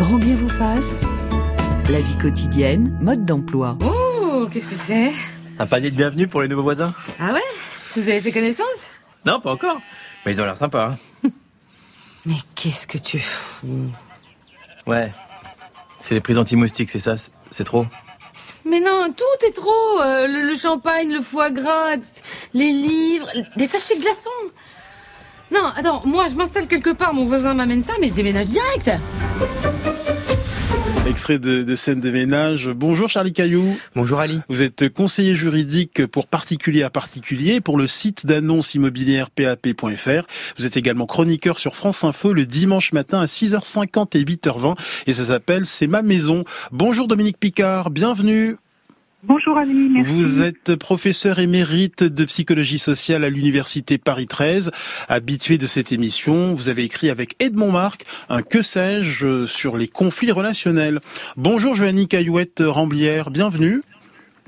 Grand bien vous fasse. La vie quotidienne, mode d'emploi. Oh, qu'est-ce que c'est? Un panier de bienvenue pour les nouveaux voisins Ah ouais? Vous avez fait connaissance? Non, pas encore. Mais ils ont l'air sympas. hein. Mais qu'est-ce que tu fous Ouais. C'est les prises anti-moustiques, c'est ça c'est- trop? Mais non, tout est trop euh, le, le champagne, le foie gras, les livres, des sachets de glaçons Non, attends, moi je m'installe quelque part, mon voisin m'amène ça, mais je déménage direct Extrait de, de scène de ménage. Bonjour Charlie Caillou. Bonjour Ali. Vous êtes conseiller juridique pour particulier à particulier pour le site d'annonce immobilière pap.fr. Vous êtes également chroniqueur sur France Info le dimanche matin à 6h50 et 8h20 et ça s'appelle C'est ma maison. Bonjour Dominique Picard, bienvenue. Bonjour Ali, merci. Vous êtes professeur émérite de psychologie sociale à l'université Paris 13, habitué de cette émission. Vous avez écrit avec Edmond Marc un que sais-je sur les conflits relationnels. Bonjour Joannie Caillouette Ramblière, bienvenue.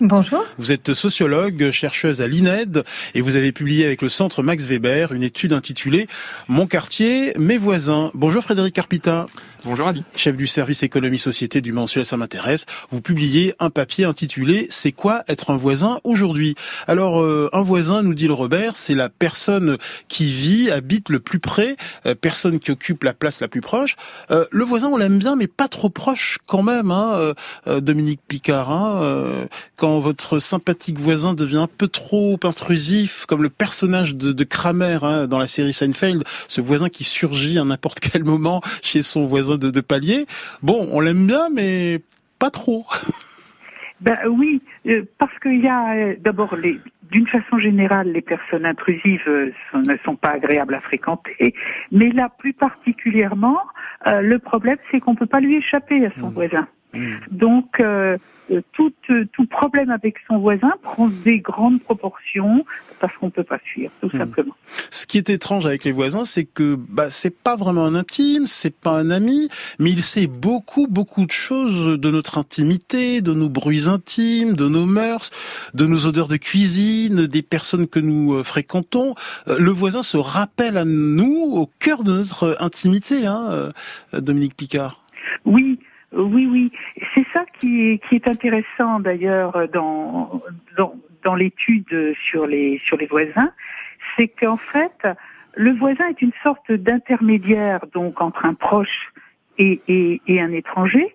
Bonjour. Vous êtes sociologue, chercheuse à l'INED et vous avez publié avec le centre Max Weber une étude intitulée Mon quartier, mes voisins. Bonjour Frédéric Carpita. Bonjour Ali. Chef du service économie-société du mensuel Ça m'intéresse, vous publiez un papier intitulé C'est quoi être un voisin aujourd'hui? Alors, euh, un voisin, nous dit le Robert, c'est la personne qui vit, habite le plus près, euh, personne qui occupe la place la plus proche. Euh, le voisin, on l'aime bien, mais pas trop proche quand même, hein, euh, Dominique Picard. hein, quand votre sympathique voisin devient un peu trop intrusif, comme le personnage de, de Kramer hein, dans la série Seinfeld, ce voisin qui surgit à n'importe quel moment chez son voisin de, de palier. Bon, on l'aime bien, mais pas trop. Ben oui, euh, parce qu'il y a euh, d'abord les d'une façon générale, les personnes intrusives euh, ne sont pas agréables à fréquenter, mais là plus particulièrement, euh, le problème c'est qu'on peut pas lui échapper à son voisin. Donc euh, euh, tout, euh, tout problème avec son voisin prend des grandes proportions parce qu'on peut pas fuir, tout Mhm. simplement. Ce qui est étrange avec les voisins, c'est que bah, c'est pas vraiment un intime, c'est pas un ami, mais il sait beaucoup, beaucoup de choses de notre intimité, de nos bruits intimes, de nos mœurs, de nos odeurs de cuisine, des personnes que nous euh, fréquentons. Le voisin se rappelle à nous au cœur de notre intimité, hein, Dominique Picard. Oui, oui, oui. C'est ça qui est, intéressant d'ailleurs dans, dans, dans l'étude sur les, sur les voisins, c'est qu'en fait, le voisin est une sorte d'intermédiaire donc entre un proche et, et, et un étranger.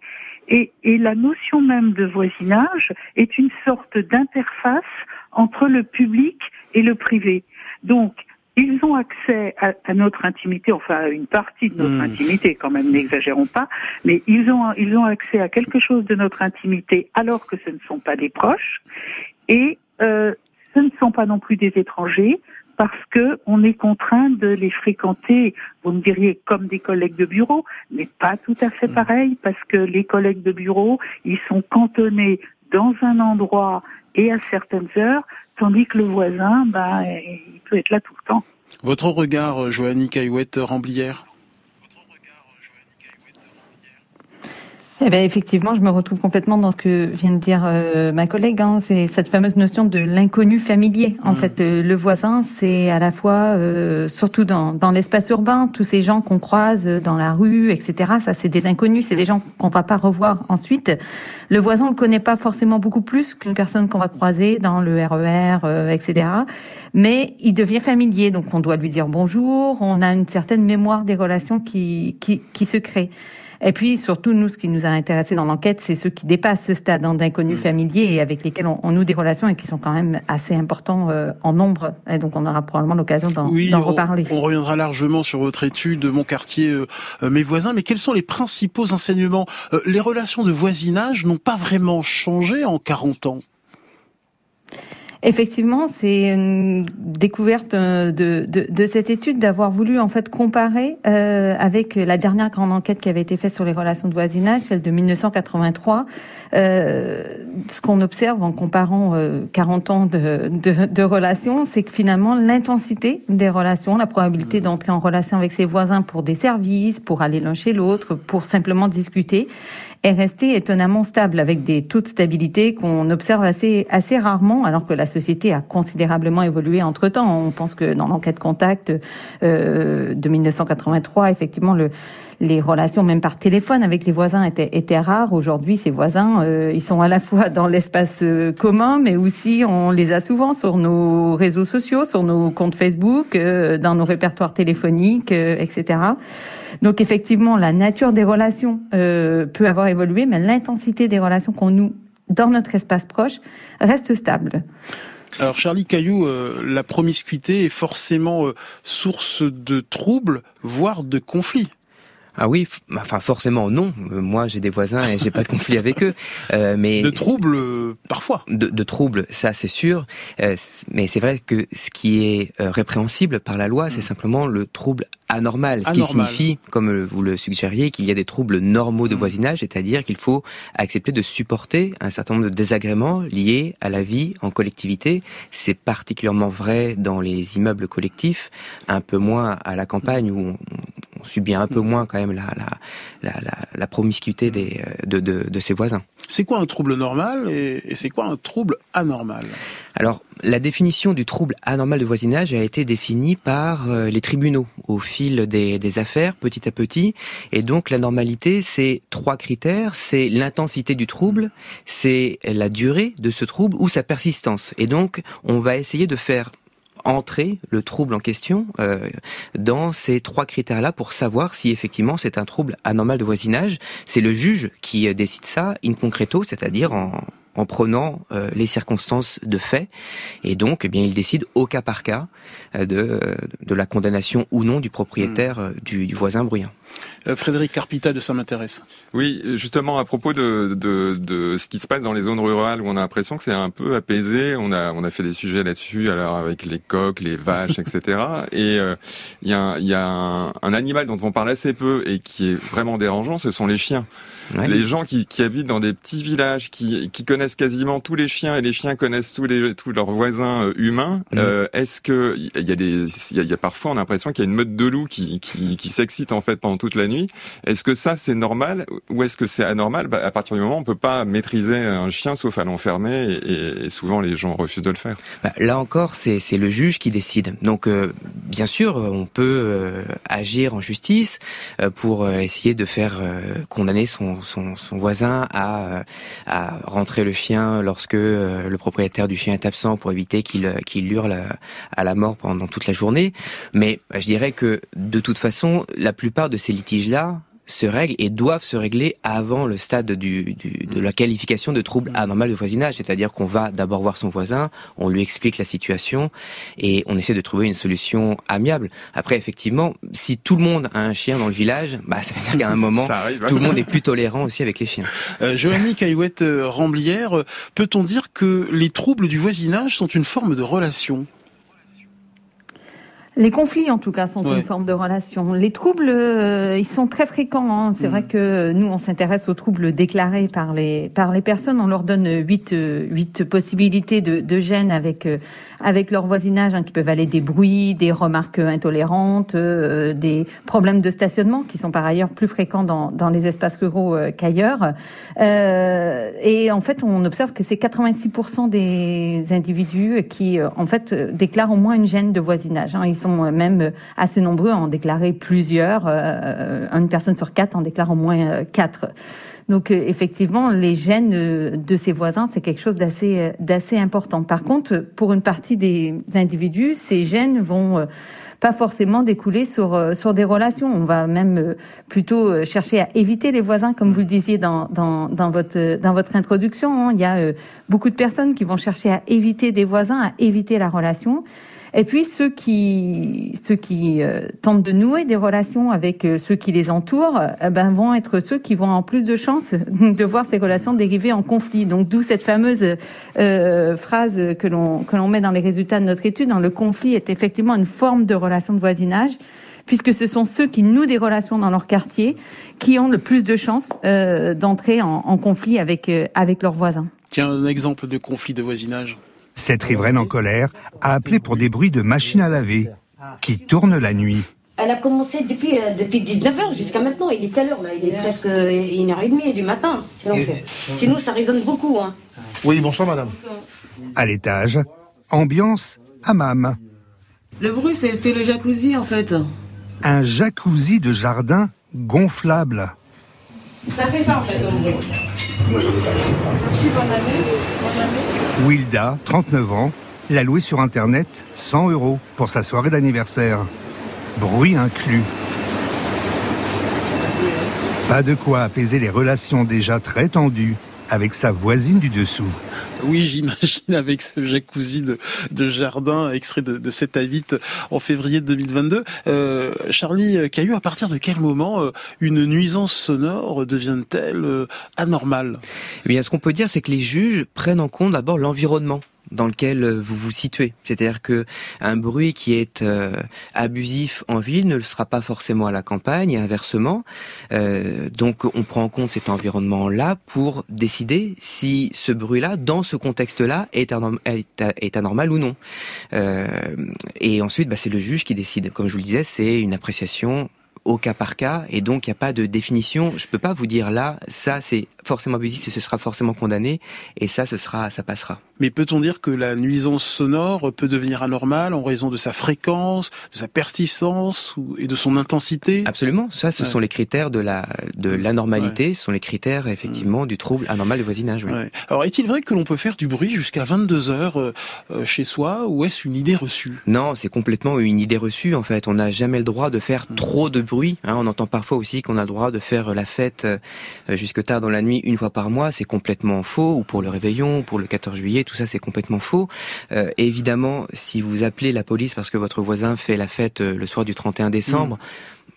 Et, et la notion même de voisinage est une sorte d'interface entre le public et le privé. Donc, ils ont accès à, à notre intimité, enfin à une partie de notre Hmm. intimité quand même, n'exagérons pas, mais ils ont, ils ont accès à quelque chose de notre intimité alors que ce ne sont pas des proches et euh, ce ne sont pas non plus des étrangers parce que on est contraint de les fréquenter, vous me diriez comme des collègues de bureau, mais pas tout à fait pareil parce que les collègues de bureau, ils sont cantonnés dans un endroit et à certaines heures, tandis que le voisin, bah, il peut être là tout le temps. Votre regard, euh, Joannie Caillouette Eh ben effectivement, je me retrouve complètement dans ce que vient de dire euh, ma collègue. Hein. C'est cette fameuse notion de l'inconnu familier. En Mm. fait, le, le voisin, c'est à la fois, euh, surtout dans, dans l'espace urbain, tous ces gens qu'on croise dans la rue, etc. Ça, c'est des inconnus, c'est des gens qu'on va pas revoir ensuite. Le voisin, on le connaît pas forcément beaucoup plus qu'une personne qu'on va croiser dans le RER, euh, etc. Mais il devient familier, donc on doit lui dire bonjour. On a une certaine mémoire des relations qui qui, qui se créent. Et puis surtout, nous, ce qui nous a intéressé dans l'enquête, c'est ceux qui dépassent ce stade hein, d'inconnus familiers et avec lesquels on, on noue des relations et qui sont quand même assez importants euh, en nombre. Et donc, on aura probablement l'occasion d'en Oui, reparler. on reviendra largement sur votre étude, mon quartier, euh, euh, mes voisins. Mais quels sont les principaux enseignements? Euh, Les relations de voisinage n'ont pas vraiment changé en 40 ans. Effectivement, c'est une découverte euh, de, cette étude d'avoir voulu en fait comparer euh, avec la dernière grande enquête qui avait été faite sur les relations de voisinage, celle de 1983. Euh, ce qu'on observe en comparant euh, 40 ans de, de, de relations, c'est que finalement l'intensité des relations, la probabilité d'entrer en relation avec ses voisins pour des services, pour aller l'un chez l'autre, pour simplement discuter, est restée étonnamment stable avec des taux de stabilité qu'on observe assez assez rarement alors que la société a considérablement évolué entre temps. On pense que dans l'enquête contact euh, de 1983, effectivement le les relations même par téléphone avec les voisins étaient, étaient rares. Aujourd'hui, ces voisins, euh, ils sont à la fois dans l'espace euh, commun, mais aussi on les a souvent sur nos réseaux sociaux, sur nos comptes Facebook, euh, dans nos répertoires téléphoniques, etc. Donc effectivement, la nature des relations peut avoir évolué, mais l'intensité des relations qu'on noue dans notre espace proche reste stable. Alors Charlie Caillou, euh, la promiscuité est forcément euh, source de troubles, voire de conflits. Ah oui, enfin forcément non. Euh, moi j'ai des voisins et j'ai pas de conflit avec eux. mais de troubles parfois. De, de, troubles, ça c'est sûr. mais c'est vrai que ce qui est répréhensible par la loi, c'est mm. simplement le trouble anormal, ce qui signifie, comme vous le suggériez, qu'il y a des troubles normaux de mm. voisinage, c'est-à-dire qu'il faut accepter de supporter un certain nombre de désagréments liés à la vie en collectivité. C'est particulièrement vrai dans les immeubles collectifs, un peu moins à la campagne où on, subit un peu mm. moins quand même la, la, la, la promiscuité des, de, de, de ses voisins. C'est quoi un trouble normal et, et c'est quoi un trouble anormal? Alors, la définition du trouble anormal de voisinage a été définie par euh, les tribunaux au fil des, affaires, petit à petit. Et donc la normalité, c'est trois critères. C'est l'intensité du trouble, c'est la durée de ce trouble ou sa persistance. Et donc on va essayer de faire entrer le trouble en question euh, dans ces trois critères-là pour savoir si effectivement c'est un trouble anormal de voisinage. C'est le juge qui décide ça in concreto, c'est-à-dire en, en prenant euh, les circonstances de fait. Et donc, eh bien, il décide au cas par cas euh, de, de la condamnation ou non du propriétaire hmm. euh, du, du voisin bruyant. Frédéric Carpita de ça m'intéresse. Oui, justement à propos de, de, de, ce qui se passe dans les zones rurales où on a l'impression que c'est un peu apaisé. On a on a fait des sujets là-dessus, alors avec les coqs, les vaches, etc. Et il y a, y a un, un, animal dont on parle assez peu et qui est vraiment dérangeant, ce sont les chiens. Les gens qui, qui, habitent dans des petits villages, qui, qui, connaissent quasiment tous les chiens et les chiens connaissent tous les tous leurs voisins euh, humains. Euh, Est-ce que il y a des il y a, parfois on a l'impression qu'il y a une meute de loups qui qui, qui s'excite en fait pendant toute la nuit. Est-ce que ça c'est normal ou est-ce que c'est anormal? Bah, À partir du moment où on peut pas maîtriser un chien sauf à l'enfermer et, souvent les gens refusent de le faire. Bah, là encore c'est le juge qui décide. Donc euh, bien sûr on peut euh, agir en justice pour essayer de faire condamner son voisin à, rentrer le chien lorsque euh, le propriétaire du chien est absent pour éviter qu'il hurle à la mort pendant toute la journée. Mais je dirais que de toute façon, la plupart de ces litiges-là, se règlent et doivent se régler avant le stade du, du, de la qualification de trouble anormal de voisinage. C'est-à-dire qu'on va d'abord voir son voisin, on lui explique la situation et on essaie de trouver une solution amiable. Après, effectivement, si tout le monde a un chien dans le village, bah, ça veut dire qu'à un moment, hein. tout le monde est plus tolérant aussi avec les chiens. Euh, Joanny Caillouette euh, Ramblière, peut-on dire que les troubles du voisinage sont une forme de relation? Les conflits, en tout cas, sont une forme de relation. Les troubles, euh, ils sont très fréquents. Hein. C'est vrai mm. que nous, on s'intéresse aux troubles déclarés par les par les personnes. On leur donne huit huit possibilités de, de gêne avec euh, avec leur voisinage, hein, qui peuvent aller des bruits, des remarques intolérantes, euh, des problèmes de stationnement, qui sont par ailleurs plus fréquents dans dans les espaces ruraux qu'ailleurs. et en fait, on observe que c'est 86% des individus qui, en fait, déclarent au moins une gêne de voisinage. Hein. Ils sont même assez nombreux à en déclarer plusieurs. Euh, une personne sur quatre en déclare au moins euh, quatre. Donc euh, effectivement, les gènes de ses voisins, c'est quelque chose d'assez d'assez important. Par contre, pour une partie des individus, ces gènes vont pas forcément découler sur sur des relations. On va même plutôt chercher à éviter les voisins, comme vous le disiez dans dans, dans votre dans votre introduction. Hein. Il y a beaucoup de personnes qui vont chercher à éviter des voisins, à éviter la relation. Et puis ceux qui ceux qui euh, tentent de nouer des relations avec euh, ceux qui les entourent, euh, ben vont être ceux qui vont avoir plus de chances de voir ces relations dériver en conflit. Donc d'où cette fameuse phrase que l'on que l'on met dans les résultats de notre étude. Dans le conflit est effectivement une forme de relation de voisinage puisque ce sont ceux qui nouent des relations dans leur quartier qui ont le plus de chances d'entrer en, en, conflit avec avec leurs voisins. Tiens, un exemple de conflit de voisinage. Cette riveraine en colère a appelé pour des bruits de machines à laver qui tournent la nuit. Elle a commencé depuis, euh, depuis 19h jusqu'à maintenant. Il est quelle heure là? Il est presque 1h30 du matin. Sinon, ça résonne beaucoup. Hein. Oui, bonsoir madame. À l'étage, ambiance hammam. Le bruit, c'était le jacuzzi en fait. Un jacuzzi de jardin gonflable. Ça fait ça en fait comme bruit. Wilda, 39 ans, l'a loué sur Internet 100 euros pour sa soirée d'anniversaire. Bruit inclus. Pas de quoi apaiser les relations déjà très tendues avec sa voisine du dessous. Oui, j'imagine avec ce jacuzzi de, de jardin extrait de, de 7 à 8 en février 2022. Euh, Charlie Caillou, à partir de quel moment euh, une nuisance sonore devient-elle euh, anormale? Eh bien, ce qu'on peut dire, c'est que les juges prennent en compte d'abord l'environnement dans lequel euh, vous vous situez. C'est-à-dire que un bruit qui est euh, abusif en ville ne le sera pas forcément à la campagne et inversement. Euh, donc on prend en compte cet environnement-là pour décider si ce bruit-là, dans ce contexte-là, est, anorm- est, est anormal ou non. Euh, et ensuite, bah, c'est le juge qui décide. Comme je vous le disais, c'est une appréciation au cas par cas et donc il n'y a pas de définition. Je peux pas vous dire là, ça c'est forcément abusif et ce sera forcément condamné et ça ce sera, ça passera. Mais peut-on dire que la nuisance sonore peut devenir anormale en raison de sa fréquence, de sa persistance et de son intensité? Absolument, ça ce Ouais. sont les critères de la de l'anormalité, ce sont les critères effectivement du trouble anormal de voisinage. Oui. Alors, est-il vrai que l'on peut faire du bruit jusqu'à 22 heures euh, euh, chez soi ou est-ce une idée reçue? Non, c'est complètement une idée reçue. En fait, on n'a jamais le droit de faire trop de bruit. hein. on entend parfois aussi qu'on a le droit de faire la fête euh, jusque tard dans la nuit une fois par mois. C'est complètement faux. Ou pour le réveillon, ou pour le 14 juillet, tout ça c'est complètement faux. Euh, évidemment, si vous appelez la police parce que votre voisin fait la fête euh, le soir du 31 décembre.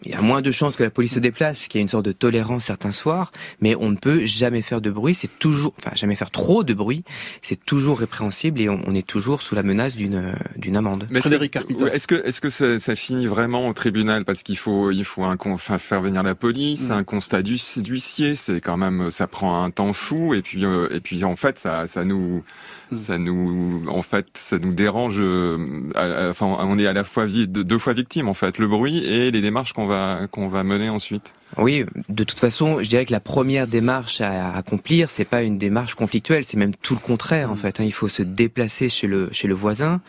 Il y a moins de chances que la police se déplace, puisqu'il y a une sorte de tolérance certains soirs, mais on ne peut jamais faire de bruit, c'est toujours, enfin, jamais faire trop de bruit, c'est toujours répréhensible et on, on est toujours sous la menace d'une, euh, d'une amende. Mais est-ce Frédéric Est-ce que, est-ce que ça, ça finit vraiment au tribunal parce qu'il faut, il faut un, enfin, faire venir la police, Mm. un constat du- d'huissier, c'est quand même, ça prend un temps fou et puis, euh, et puis en fait, ça, ça nous. Ça nous, en fait, ça nous dérange. euh, Enfin, on est à la fois deux fois victime en fait, le bruit et les démarches qu'on va, qu'on va mener ensuite. Oui, de toute façon, je dirais que la première démarche à accomplir, c'est pas une démarche conflictuelle, c'est même tout le contraire en fait. hein. Il faut se déplacer chez le chez le voisin,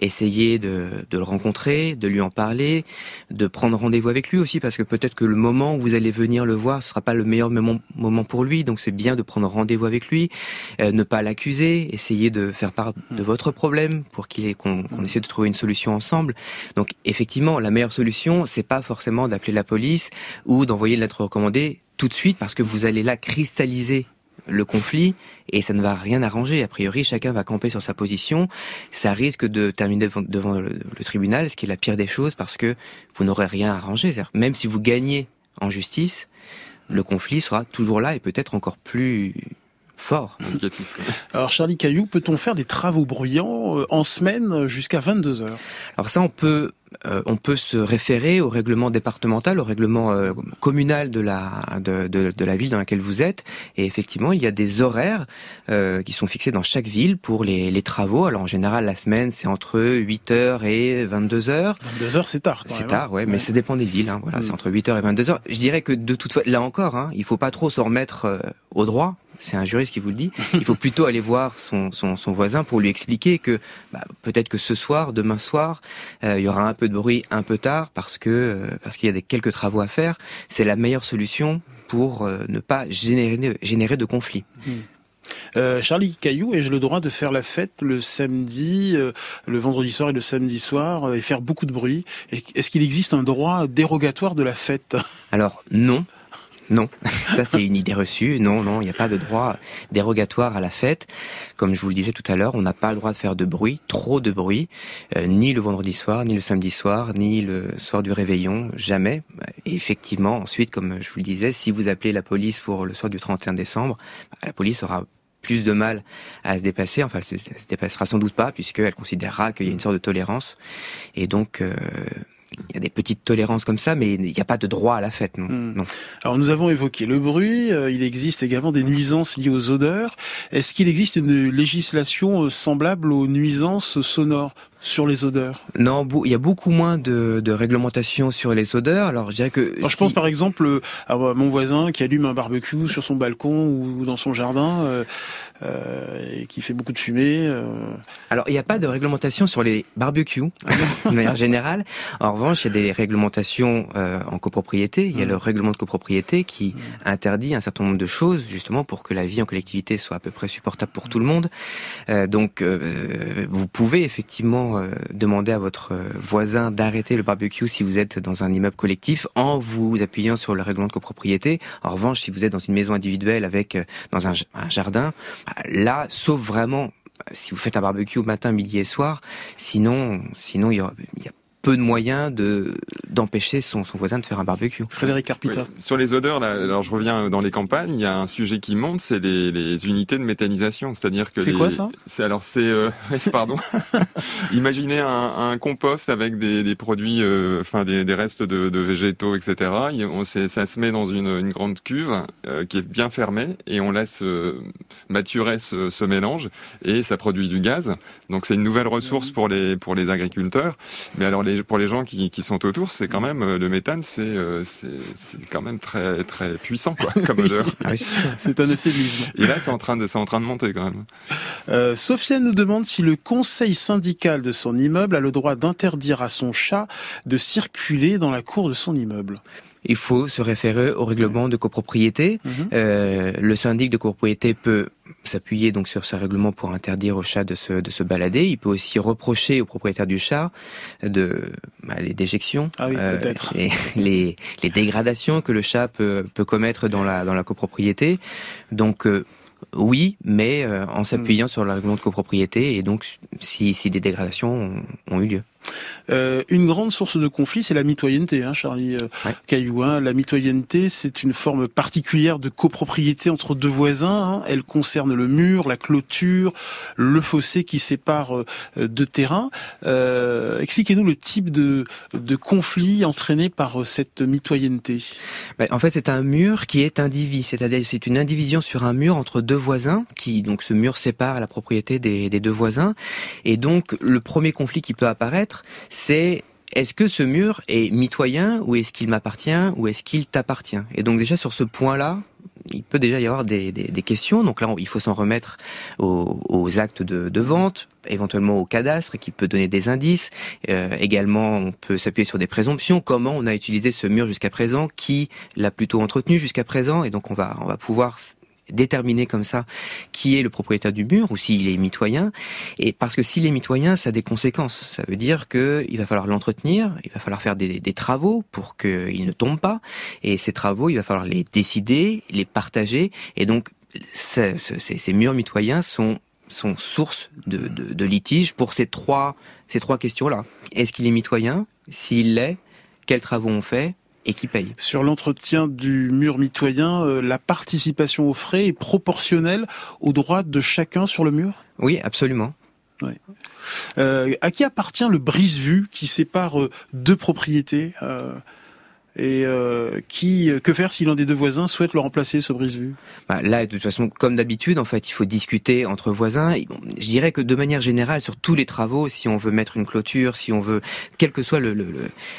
essayer de, de le rencontrer, de lui en parler, de prendre rendez-vous avec lui aussi, parce que peut-être que le moment où vous allez venir le voir, ce sera pas le meilleur moment, moment pour lui. Donc c'est bien de prendre rendez-vous avec lui, euh, ne pas l'accuser, essayer de faire part de votre problème pour qu'il qu'on qu'on essaie de trouver une solution ensemble. Donc effectivement, la meilleure solution, c'est pas forcément d'appeler la police ou d'envoyer une lettre recommandée tout de suite parce que vous allez là cristalliser le conflit et ça ne va rien arranger. A priori, chacun va camper sur sa position. Ça risque de terminer devant, devant le, le tribunal, ce qui est la pire des choses parce que vous n'aurez rien arrangé. Même si vous gagnez en justice, le conflit sera toujours là et peut-être encore plus fort. Alors, Charlie Caillou, peut-on faire des travaux bruyants euh, en semaine jusqu'à 22 heures? Alors ça, on peut euh, on peut se référer au règlement départemental, au règlement euh, communal de la de, de, de la ville dans laquelle vous êtes. Et effectivement, il y a des horaires euh, qui sont fixés dans chaque ville pour les, les travaux. Alors en général, la semaine, c'est entre 8 heures et 22 heures. 22 heures, c'est tard. C'est même, tard, ouais, hein. mais ça dépend des villes. Hein, voilà, Mm. c'est entre 8h et 22h. Je dirais que de toute façon, là encore, hein, il faut pas trop se remettre euh, au droit. C'est un juriste qui vous le dit. Il faut plutôt aller voir son, son, son voisin pour lui expliquer que bah, peut-être que ce soir, demain soir, euh, il y aura un peu de bruit un peu tard parce que euh, parce qu'il y a des quelques travaux à faire. C'est la meilleure solution pour euh, ne pas générer générer de conflits. Euh, Charlie Caillou, ai-je le droit de faire la fête le samedi, euh, le vendredi soir et le samedi soir euh, et faire beaucoup de bruit? Est- Est-ce qu'il existe un droit dérogatoire de la fête? Alors non. Non, ça c'est une idée reçue. Non, non, il n'y a pas de droit dérogatoire à la fête. Comme je vous le disais tout à l'heure, on n'a pas le droit de faire de bruit, trop de bruit, euh, ni le vendredi soir, ni le samedi soir, ni le soir du réveillon, jamais. Et effectivement, ensuite, comme je vous le disais, si vous appelez la police pour le soir du 31 décembre, bah, la police aura plus de mal à se déplacer. Enfin, elle se, se déplacera sans doute pas, puisqu'elle considérera qu'il y a une sorte de tolérance. Et donc, euh, il y a des petites tolérances comme ça, mais il n'y a pas de droit à la fête, non. Hmm. non. Alors nous avons évoqué le bruit, euh, il existe également des nuisances liées aux odeurs. Est-ce qu'il existe une législation euh, semblable aux nuisances sonores? Sur les odeurs Non, il y a beaucoup moins de, de réglementation sur les odeurs. Alors je dirais que. je pense par exemple à mon voisin qui allume un barbecue sur son balcon ou dans son jardin euh, euh, et qui fait beaucoup de fumée. Euh. Alors il n'y a pas de réglementation sur les barbecues de manière générale. En revanche, il y a des réglementations en copropriété. Il y a le règlement de copropriété qui interdit un certain nombre de choses justement pour que la vie en collectivité soit à peu près supportable pour tout le monde. donc vous pouvez effectivement euh, demander à votre euh, voisin d'arrêter le barbecue si vous êtes dans un immeuble collectif en vous appuyant sur le règlement de copropriété. En revanche, si vous êtes dans une maison individuelle avec euh, dans un, jardin, là, sauf vraiment si vous faites un barbecue matin, midi et soir, sinon, sinon il y, peu de moyens de d'empêcher son, son voisin de faire un barbecue. Frédéric Carpita. Sur les odeurs, là, alors je reviens dans les campagnes, il y a un sujet qui monte, c'est les, les unités de méthanisation, c'est-à-dire que c'est quoi ça? C'est alors c'est euh, pardon. Imaginez un, un, compost avec des, des produits, euh, enfin des, des, restes de, de, végétaux, etc. On, ça se met dans une, une grande cuve euh, qui est bien fermée et on laisse maturer ce, ce, mélange et ça produit du gaz. Donc c'est une nouvelle ressource pour les pour les agriculteurs. Mais alors pour les gens qui, sont autour, c'est quand même euh, le méthane, euh, c'est quand même très très puissant quoi, comme odeur. Ah c'est un euphémisme. Et là, c'est en train de c'est en train de monter quand même. Euh, Sofiane nous demande si le conseil syndical de son immeuble a le droit d'interdire à son chat de circuler dans la cour de son immeuble il faut se référer au règlement de copropriété. Mhm. euh, le syndic de copropriété peut s'appuyer donc sur ce règlement pour interdire au chat de se, de se balader. Il peut aussi reprocher au propriétaire du chat de bah, les déjections, ah euh, les, les, dégradations que le chat peut, peut commettre dans la, dans la copropriété. Donc euh, oui, mais euh, en s'appuyant hmm. sur le règlement de copropriété et donc si, si des dégradations ont eu lieu. Euh, une grande source de conflit, c'est la mitoyenneté, hein, Charlie euh, Caillou. Hein. La mitoyenneté, c'est une forme particulière de copropriété entre deux voisins. Hein. Elle concerne le mur, la clôture, le fossé qui sépare euh, deux terrains. Euh, expliquez-nous le type de, de conflit entraîné par cette mitoyenneté. Ben, en fait, c'est un mur qui est indivis, c'est-à-dire c'est une indivision sur un mur entre deux voisins, qui donc ce mur sépare la propriété des, des deux voisins. Et donc le premier conflit qui peut apparaître c'est est-ce que ce mur est mitoyen ou est-ce qu'il m'appartient ou est-ce qu'il t'appartient? Et donc déjà sur ce point-là, il peut déjà y avoir des, questions. Donc là, il faut s'en remettre aux, actes de, vente, éventuellement au cadastre qui peut donner des indices. Euh, également, on peut s'appuyer sur des présomptions. Comment on a utilisé ce mur jusqu'à présent? Qui l'a plutôt entretenu jusqu'à présent? Et donc on va on va pouvoir déterminer comme ça qui est le propriétaire du mur ou s'il est mitoyen. Et parce que s'il est mitoyen, ça a des conséquences. Ça veut dire que il va falloir l'entretenir, il va falloir faire des, travaux pour qu'il ne tombe pas. Et ces travaux, il va falloir les décider, les partager. Et donc, ces, murs mitoyens sont sont source de, de, de litige pour ces trois ces trois questions-là. Est-ce qu'il est mitoyen? S'il l'est, quels travaux on fait? Et qui paye. Sur l'entretien du mur mitoyen, euh, la participation aux frais est proportionnelle aux droits de chacun sur le mur? Oui, absolument. Euh, à qui appartient le brise-vue qui sépare euh, deux propriétés et euh, qui, que faire si l'un des deux voisins souhaite le remplacer, ce brise-vue? Bah, Là, de toute façon, comme d'habitude, en fait, il faut discuter entre voisins. Je dirais que de manière générale, sur tous les travaux, si on veut mettre une clôture, si on veut, quel que soit le, le,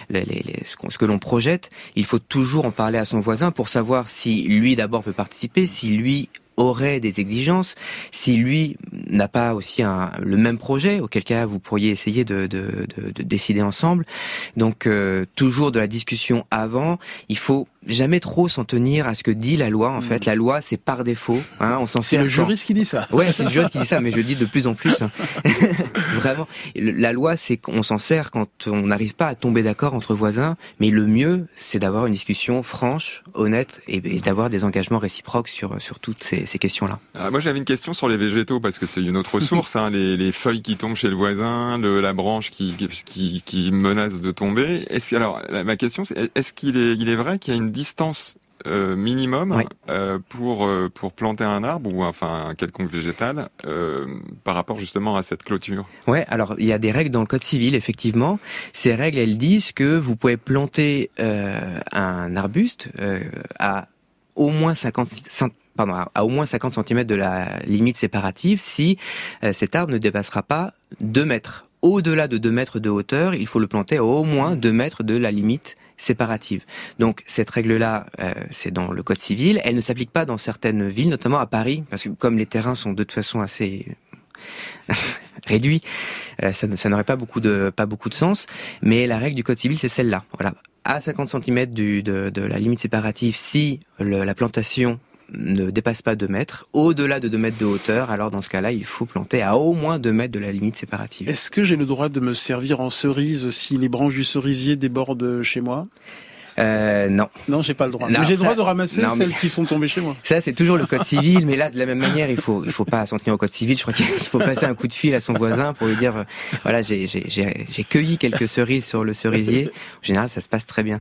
le ce que l'on projette, il faut toujours en parler à son voisin pour savoir si lui d'abord veut participer, si lui aurait des exigences, si lui n'a pas aussi le même projet, auquel cas vous pourriez essayer de décider ensemble. Donc euh, toujours de la discussion avant, il faut jamais trop s'en tenir à ce que dit la loi. En fait, mm. la loi c'est par défaut. Hein, on s'en C'est le juriste qui dit ça. Ouais, c'est le juriste qui dit ça, mais je le dis de plus en plus. Hein. Vraiment, la loi c'est qu'on s'en sert quand on n'arrive pas à tomber d'accord entre voisins. Mais le mieux, c'est d'avoir une discussion franche, honnête, et, d'avoir des engagements réciproques sur sur toutes ces, ces questions-là. Ah, moi, j'avais une question sur les végétaux parce que c'est une autre source. Hein, les, les, feuilles qui tombent chez le voisin, le, la branche qui, qui, qui menace de tomber. Est-ce alors ma question, c'est est-ce qu'il est il est vrai qu'il y a une distance euh, minimum euh, pour euh, pour planter un arbre ou enfin un quelconque végétal par rapport justement à cette clôture. Ouais, alors il y a des règles dans le code civil effectivement. Ces règles elles disent que vous pouvez planter un arbuste à au moins 50 pardon, à au moins 50 cm de la limite séparative si cet arbre ne dépassera pas 2 mètres au-delà de 2 mètres de hauteur, il faut le planter à au moins 2 mètres de la limite séparative. Donc cette règle-là, euh, c'est dans le Code civil. Elle ne s'applique pas dans certaines villes, notamment à Paris, parce que comme les terrains sont de toute façon assez réduits, euh, ça, n'aurait pas beaucoup de pas beaucoup de sens. Mais la règle du Code civil, c'est celle-là. Voilà, à 50 cm de, la limite séparative, si la plantation ne dépasse pas 2 mètres. Au-delà de 2 mètres de hauteur, alors dans ce cas-là, il faut planter à au moins 2 mètres de la limite séparative. Est-ce que j'ai le droit de me servir en cerise si les branches du cerisier débordent chez moi? Euh, non. Non, j'ai pas le droit. mais j'ai le droit de ramasser celles qui sont tombées chez moi. Ça, c'est toujours le code civil, mais là, de la même manière, il faut, il faut pas s'en tenir au code civil. Je crois qu'il faut passer un coup de fil à son voisin pour lui dire, voilà, j'ai, j'ai, j'ai cueilli quelques cerises sur le cerisier. En général, ça se passe très bien.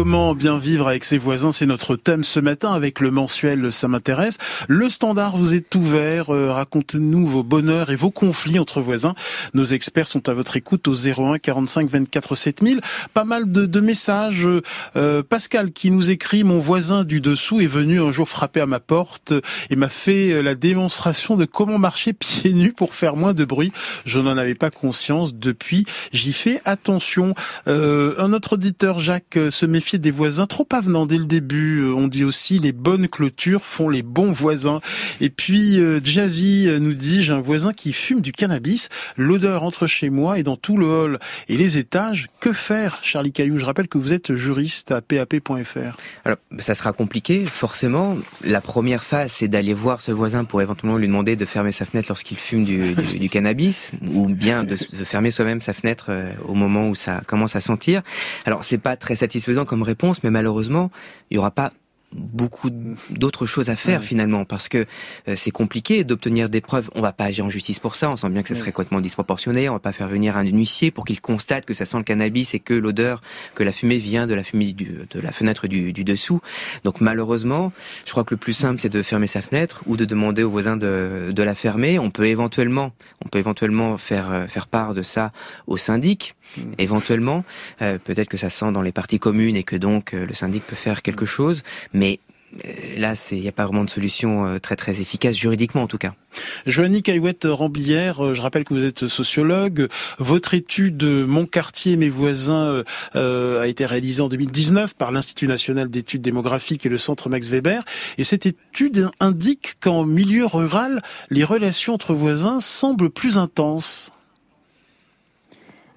Comment bien vivre avec ses voisins C'est notre thème ce matin avec le mensuel Ça m'intéresse. Le standard vous est ouvert. Euh, racontez-nous vos bonheurs et vos conflits entre voisins. Nos experts sont à votre écoute au 01 45 24 7000. Pas mal de, de messages. Euh, Pascal qui nous écrit Mon voisin du dessous est venu un jour frapper à ma porte et m'a fait euh, la démonstration de comment marcher pieds nus pour faire moins de bruit. Je n'en avais pas conscience. Depuis, j'y fais attention. Euh, un autre auditeur, Jacques, se met méfier des voisins trop avenants dès le début. Euh, on dit aussi les bonnes clôtures font les bons voisins. Et puis euh, Jazzy euh, nous dit j'ai un voisin qui fume du cannabis. L'odeur entre chez moi et dans tout le hall et les étages. Que faire, Charlie Caillou? Je rappelle que vous êtes juriste à pap.fr. Alors ça sera compliqué forcément. La première phase c'est d'aller voir ce voisin pour éventuellement lui demander de fermer sa fenêtre lorsqu'il fume du, du, cannabis ou bien de, de fermer soi-même sa fenêtre au moment où ça commence à sentir. Alors c'est pas très satisfaisant comme réponse, mais malheureusement, il n'y aura pas beaucoup d'autres choses à faire finalement parce que euh, c'est compliqué d'obtenir des preuves. On va pas agir en justice pour ça. On sent bien que ça serait complètement disproportionné. On va pas faire venir un huissier pour qu'il constate que ça sent le cannabis et que l'odeur, que la fumée vient de la fumée de la fenêtre du, du, dessous. Donc malheureusement, je crois que le plus simple c'est de fermer sa fenêtre ou de demander aux voisins de, de la fermer. On peut éventuellement, on peut éventuellement faire euh, faire part de ça au syndic. Éventuellement. Euh, peut-être que ça sent dans les parties communes et que donc le syndic peut faire quelque chose. Mais euh, là, il n'y a pas vraiment de solution euh, très très efficace juridiquement en tout cas. Joanny Caillouette Ramblière, euh, je rappelle que vous êtes sociologue. Votre étude Mon quartier, mes voisins a été réalisée en 2019 par l'Institut national d'études démographiques et le Centre Max Weber. Et cette étude indique qu'en milieu rural, les relations entre voisins semblent plus intenses.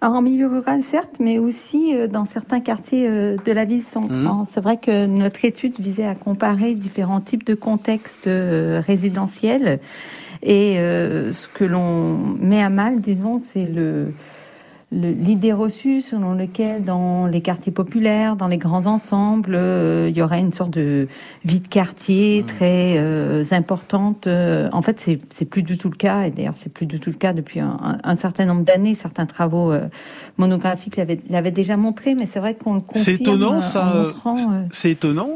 Alors en milieu rural, certes, mais aussi euh, dans certains quartiers euh, de la ville centre. Mmh. C'est vrai que notre étude visait à comparer différents types de contextes euh, résidentiels. Et ce que l'on met à mal, disons, c'est le, l'idée reçue selon laquelle dans les quartiers populaires, dans les grands ensembles, euh, il y aurait une sorte de vie de quartier très euh, importante. Euh, en fait, c'est, c'est plus du tout le cas, et d'ailleurs c'est plus du tout le cas depuis un, un, certain nombre d'années. Certains travaux monographiques l'avaient, l'avaient, déjà montré, mais c'est vrai qu'on le confirme. C'est étonnant, ça. c'est étonnant.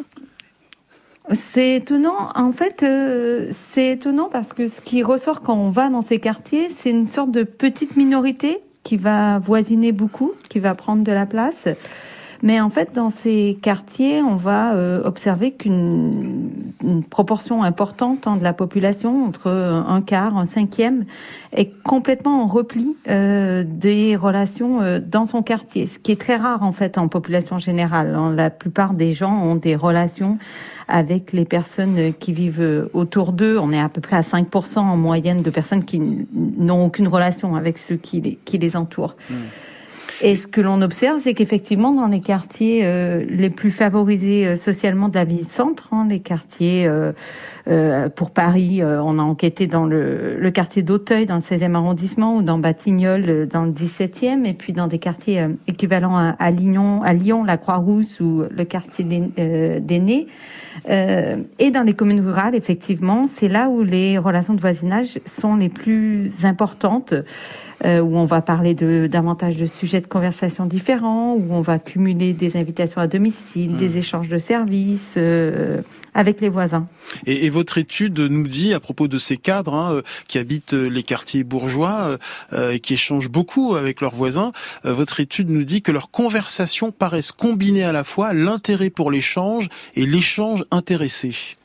C'est étonnant. En fait, c'est étonnant parce que ce qui ressort quand on va dans ces quartiers, c'est une sorte de petite minorité qui va voisiner beaucoup, qui va prendre de la place. Mais en fait, dans ces quartiers, on va euh, observer qu'une proportion importante hein, de la population, entre un quart, un cinquième, est complètement en repli euh, des relations euh, dans son quartier, ce qui est très rare en fait en population générale. Hein. La plupart des gens ont des relations avec les personnes qui vivent autour d'eux. On est à peu près à 5% en moyenne de personnes qui n'ont aucune relation avec ceux qui les, qui les entourent. Mmh. Et ce que l'on observe, c'est qu'effectivement, dans les quartiers euh, les plus favorisés euh, socialement de la ville-centre, hein, les quartiers euh, euh pour Paris, on a enquêté dans le, le quartier d'Auteuil, dans le 16e arrondissement, ou dans Batignolles, dans le 17e, et puis dans des quartiers équivalents à, à, Lyon, à Lyon, la Croix-Rousse ou le quartier d'Aînés. Euh, et dans les communes rurales, effectivement, c'est là où les relations de voisinage sont les plus importantes. Euh, où on va parler de davantage de sujets de conversation différents, où on va cumuler des invitations à domicile, mmh. des échanges de services euh, avec les voisins. Et, et, votre étude nous dit à propos de ces cadres hein, euh, qui habitent les quartiers bourgeois euh, et qui échangent beaucoup avec leurs voisins, votre étude nous dit que leurs conversations paraissent combiner à la fois l'intérêt pour l'échange et l'échange intéressé.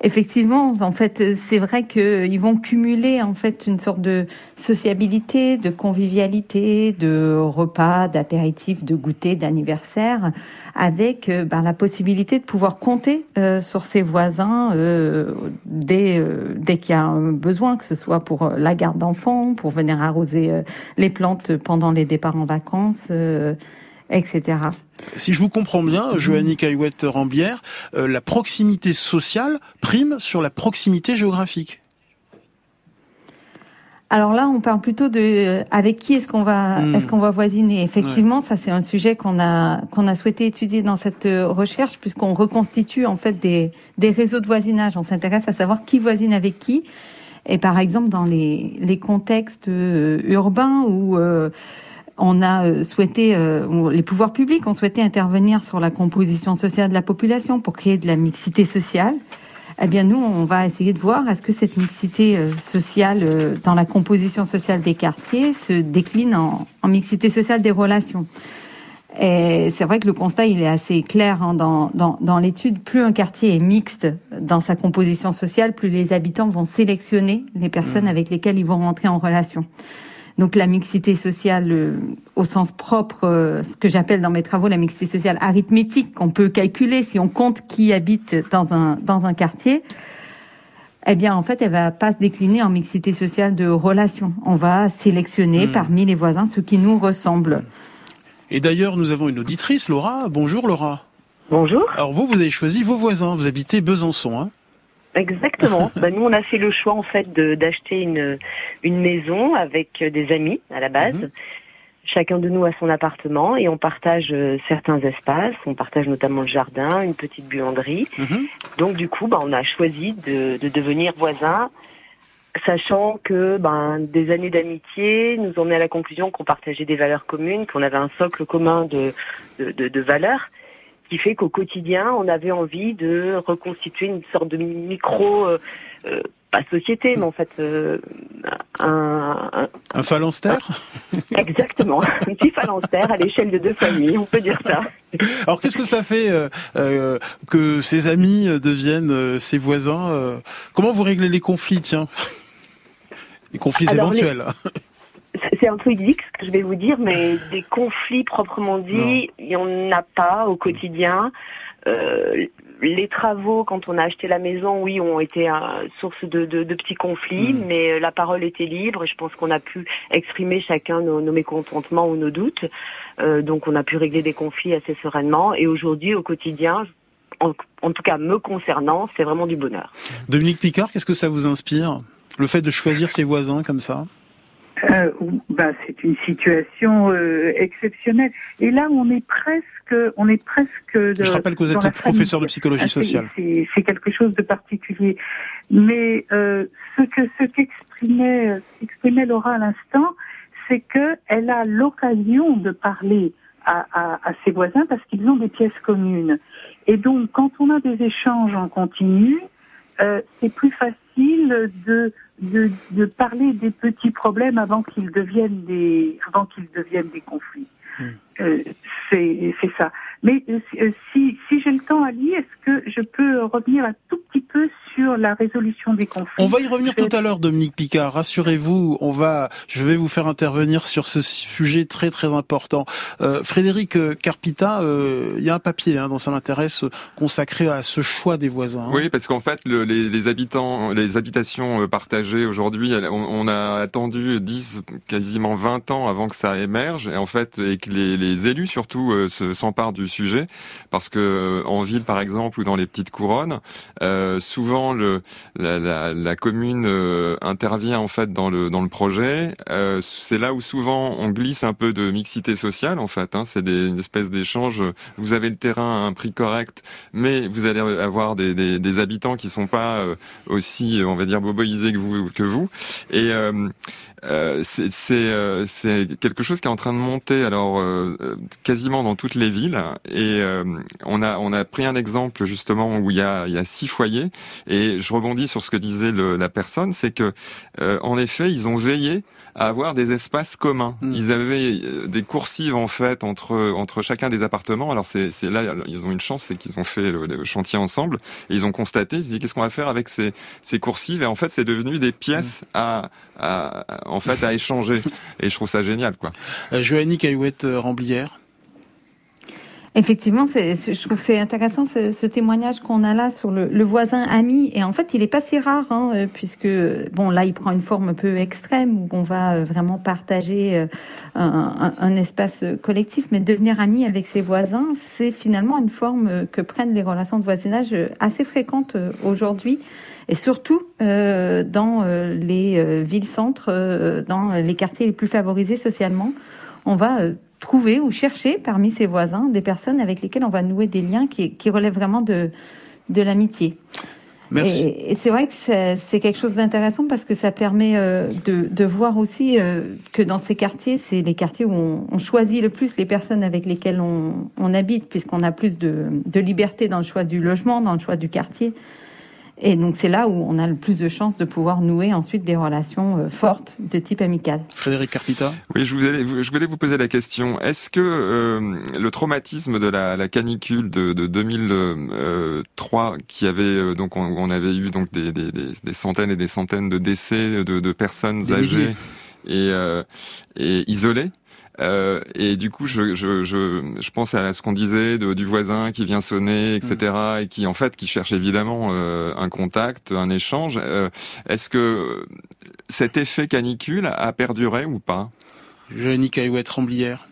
Effectivement, en fait, c'est vrai qu'ils vont cumuler en fait une sorte de sociabilité, de convivialité, de repas, d'apéritifs, de goûter, d'anniversaire, avec euh, ben, la possibilité de pouvoir compter euh, sur ses voisins euh, dès, dès qu'il y a un besoin, que ce soit pour la garde d'enfants, pour venir arroser les plantes pendant les départs en vacances etc. Si je vous comprends bien, Joanny Caillouette-Rambière, la proximité sociale prime sur la proximité géographique. Alors là, on parle plutôt de avec qui est-ce qu'on va hmm. est-ce qu'on va voisiner? Effectivement, ça c'est un sujet qu'on a qu'on a souhaité étudier dans cette euh, recherche puisqu'on reconstitue en fait des des réseaux de voisinage. On s'intéresse à savoir qui voisine avec qui. Et par exemple dans les les contextes euh, urbains où euh, on a souhaité, les pouvoirs publics ont souhaité intervenir sur la composition sociale de la population pour créer de la mixité sociale eh bien nous, on va essayer de voir est-ce que cette mixité euh, sociale euh, dans la composition sociale des quartiers se décline en, mixité sociale des relations. Et c'est vrai que le constat, il est assez clair hein, dans, dans, dans l'étude. Plus un quartier est mixte dans sa composition sociale, plus les habitants vont sélectionner les personnes mmh. avec lesquelles ils vont rentrer en relation. Donc la mixité sociale euh, au sens propre, euh, ce que j'appelle dans mes travaux la mixité sociale arithmétique, qu'on peut calculer si on compte qui habite dans un, dans un quartier, eh bien en fait elle va pas se décliner en mixité sociale de relations. On va sélectionner hmm. parmi les voisins ceux qui nous ressemblent. Et d'ailleurs nous avons une auditrice, Laura. Bonjour Laura. Bonjour. Alors vous, vous avez choisi vos voisins. Vous habitez Besançon, hein Exactement. bah, nous, on a fait le choix en fait d'acheter une, une maison avec des amis à la base. Mhm. Chacun de nous a son appartement et on partage euh, certains espaces. On partage notamment le jardin, une petite buanderie. Mhm. Donc du coup, bah, on a choisi de, de devenir voisins, sachant que ben, des années d'amitié nous ont mis à la conclusion qu'on partageait des valeurs communes, qu'on avait un socle commun de, de, de, de valeurs qui fait qu'au quotidien, on avait envie de reconstituer une sorte de micro, euh, euh pas société, mais en fait euh, un, un, un phalanstère? Exactement, un petit phalanstère à l'échelle de deux familles, on peut dire ça. Alors qu'est-ce que ça fait euh, euh que ses amis deviennent ses voisins Comment vous réglez les conflits, tiens? Les conflits éventuels c'est un peu idyllique ce que je vais vous dire, mais des conflits proprement dit, il n'y en a pas au quotidien. Euh, les travaux, quand on a acheté la maison, oui, ont été source de, petits conflits, mm. mais euh, la parole était libre et je pense qu'on a pu exprimer chacun nos, mécontentements ou nos doutes. Euh, donc on a pu régler des conflits assez sereinement. Et aujourd'hui, au quotidien, en, en, tout cas me concernant, c'est vraiment du bonheur. Dominique Picard, qu'est-ce que ça vous inspire? Le fait de choisir ses voisins comme ça? Euh, ben, c'est une situation euh, exceptionnelle. Et là, on est presque, on est presque. De, Je rappelle que vous êtes professeur de psychologie ah, sociale. C'est quelque chose de particulier. Mais euh, ce que ce qu'exprimait exprimait Laura à l'instant, c'est que elle a l'occasion de parler à, à, à, ses voisins parce qu'ils ont des pièces communes. Et donc, quand on a des échanges en continu, euh, c'est plus facile de de, de, parler des petits problèmes avant qu'ils deviennent des avant qu'ils deviennent des conflits. Hmm. Euh, c'est ça. Mais euh, euh, si, si j'ai le temps, Ali, est-ce que je peux revenir un tout petit peu sur la résolution des conflits On va y revenir tout à l'heure, Dominique Picard. Rassurez-vous, on va, je vais vous faire intervenir sur ce sujet très très important. Euh, Frédéric Carpita, euh, il y a un papier hein, dont ça m'intéresse consacré à ce choix des voisins. Hein. Oui, parce qu'en fait, le, les, les, habitants, les habitations partagées aujourd'hui, on, on, a attendu 10, quasiment 20 ans avant que ça émerge, et en fait, et que les, les élus surtout s'emparent du sujet parce que euh, en ville par exemple ou dans les petites couronnes, euh, la, commune euh, intervient en fait dans le dans le projet. Euh, c'est là où souvent on glisse un peu de mixité sociale en fait. Hein, c'est une espèce d'échange. Vous avez le terrain à un prix correct, mais vous allez avoir des, habitants qui sont pas aussi on va dire boboisés que vous que vous et euh, c'est euh, quelque chose qui est en train de monter alors euh, quasiment dans toutes les villes et on a on a pris un exemple justement où il y a il y a six foyers et Et je rebondis sur ce que disait le, la personne, c'est que euh, en effet, ils ont veillé à avoir des espaces communs. Mm. Ils avaient euh, des coursives en fait entre entre chacun des appartements. Alors c'est là ils ont une chance, c'est qu'ils ont fait le, le chantier ensemble et ils ont constaté, ils se dit qu'est-ce qu'on va faire avec ces ces coursives? Et en fait c'est devenu des pièces à, à en fait à échanger et je trouve ça génial quoi. Euh, Joanny Caillouette euh, Ramblière. Effectivement, je trouve c'est intéressant ce, témoignage qu'on a là sur le, voisin ami. Et en fait, il est pas si rare, hein, euh, puisque bon, là, il prend une forme un peu extrême où on va euh, vraiment partager euh, un, espace collectif. Mais devenir ami avec ses voisins, c'est finalement une forme que prennent les relations de voisinage assez fréquentes aujourd'hui. Et surtout dans les villes-centres, dans les quartiers les plus favorisés socialement, on va trouver ou chercher parmi ses voisins des personnes avec lesquelles on va nouer des liens qui, qui relèvent vraiment de, de l'amitié. Merci. Et, et c'est vrai que c'est c'est quelque chose d'intéressant parce que ça permet euh, de, de voir aussi euh, que dans ces quartiers, c'est les quartiers où on, on choisit le plus les personnes avec lesquelles on, on habite, puisqu'on a plus de, de liberté dans le choix du logement, dans le choix du quartier. Et donc c'est là où on a le plus de chances de pouvoir nouer ensuite des relations euh, fortes de type amical. Frédéric Carpita. Oui, je, vous allais- je voulais vous poser la question. Est-ce que euh, le traumatisme de la, la canicule de, de 2003, qui avait euh, donc on, on avait eu donc des, des, des, des centaines et des centaines de décès de, de personnes Des âgées milliers. et, euh, et isolées. Euh, et du coup, je, je, je, je pense à ce qu'on disait de, du voisin qui vient sonner, etc., et qui en fait qui cherche évidemment euh, un contact, un échange. Euh, Est-ce que cet effet canicule a perduré ou pas? Joanny Caillouette Ramblière.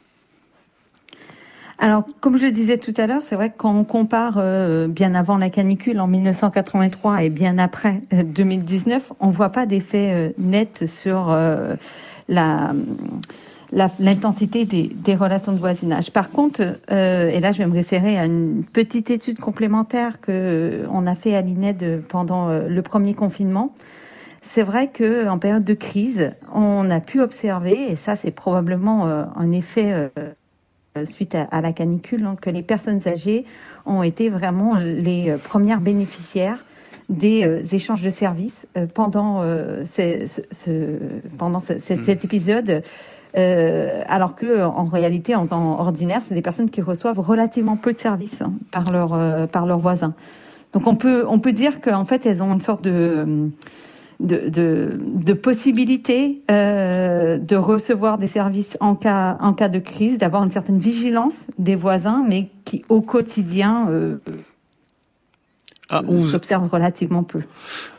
Alors, comme je le disais tout à l'heure, c'est vrai que quand on compare euh, bien avant la canicule en 1983 et bien après euh, 2019, on voit pas d'effet euh, net sur euh, la la- l'intensité des, relations de voisinage. Par contre, euh, et là je vais me référer à une petite étude complémentaire que euh, on a fait à l'INED pendant euh, le premier confinement. C'est vrai que en période de crise, on a pu observer, et ça c'est probablement un effet suite à, la canicule, hein, que les personnes âgées ont été vraiment les premières bénéficiaires des euh, échanges de services euh, pendant, euh, ces- ce, ce- pendant ce- cet, cet épisode. Euh, alors que en réalité, en temps ordinaire, c'est des personnes qui reçoivent relativement peu de services hein, par leurs euh, par leurs voisins. Donc on peut on peut dire qu'en fait elles ont une sorte de de, de, de possibilité euh, de recevoir des services en cas, en cas de crise, d'avoir une certaine vigilance des voisins, mais qui au quotidien euh, Ah, on vous- s'observe relativement peu.